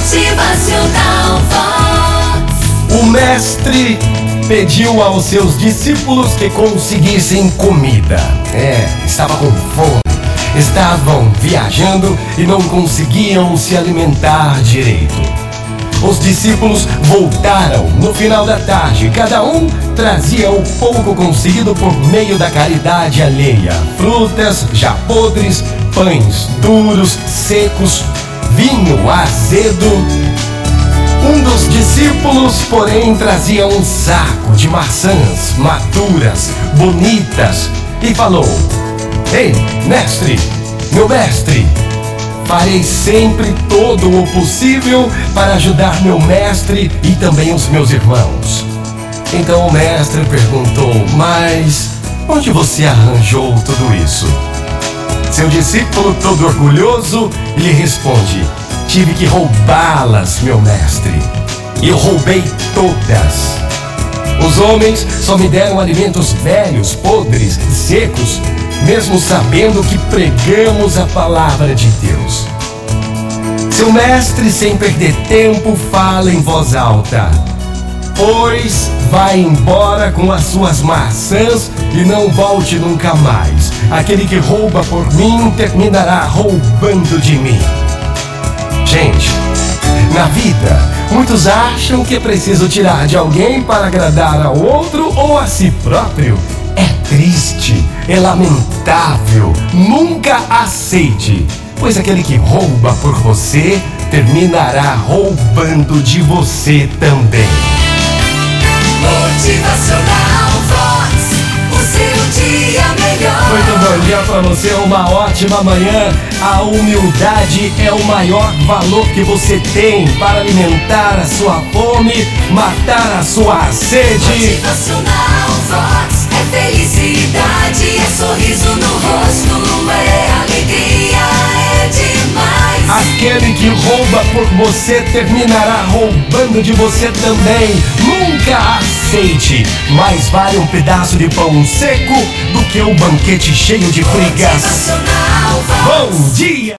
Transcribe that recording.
Motivacional Vox. O mestre pediu aos seus discípulos que conseguissem comida. É, estava com fome. Estavam viajando e não conseguiam se alimentar direito. Os discípulos voltaram no final da tarde. Cada um trazia o pouco conseguido por meio da caridade alheia: frutas já podres, pães duros, secos, vinho azedo. Um dos discípulos, porém, trazia um saco de maçãs maduras, bonitas, e falou: Ei, mestre, meu mestre, farei sempre todo o possível para ajudar meu mestre e também os meus irmãos. Então o mestre perguntou: Mas onde você arranjou tudo isso? Seu discípulo, todo orgulhoso, lhe responde: Tive que roubá-las, meu mestre. E eu roubei todas. Os homens só me deram alimentos velhos, podres, secos, mesmo sabendo que pregamos a palavra de Deus. Seu mestre, sem perder tempo, fala em voz alta: Pois vai embora com as suas maçãs e não volte nunca mais. Aquele que rouba por mim terminará roubando de mim. Gente, na vida, muitos acham que é preciso tirar de alguém para agradar ao outro ou a si próprio. É triste, é lamentável. Nunca aceite, pois aquele que rouba por você terminará roubando de você também. Motivacional Dia pra você, uma ótima manhã. A humildade é o maior valor que você tem para alimentar a sua fome, matar a sua sede. Motivacional Vox. É felicidade, é sorriso Aquele que rouba por você terminará roubando de você também. Nunca aceite. Mais vale um pedaço de pão seco do que um banquete cheio de brigas. Bom dia!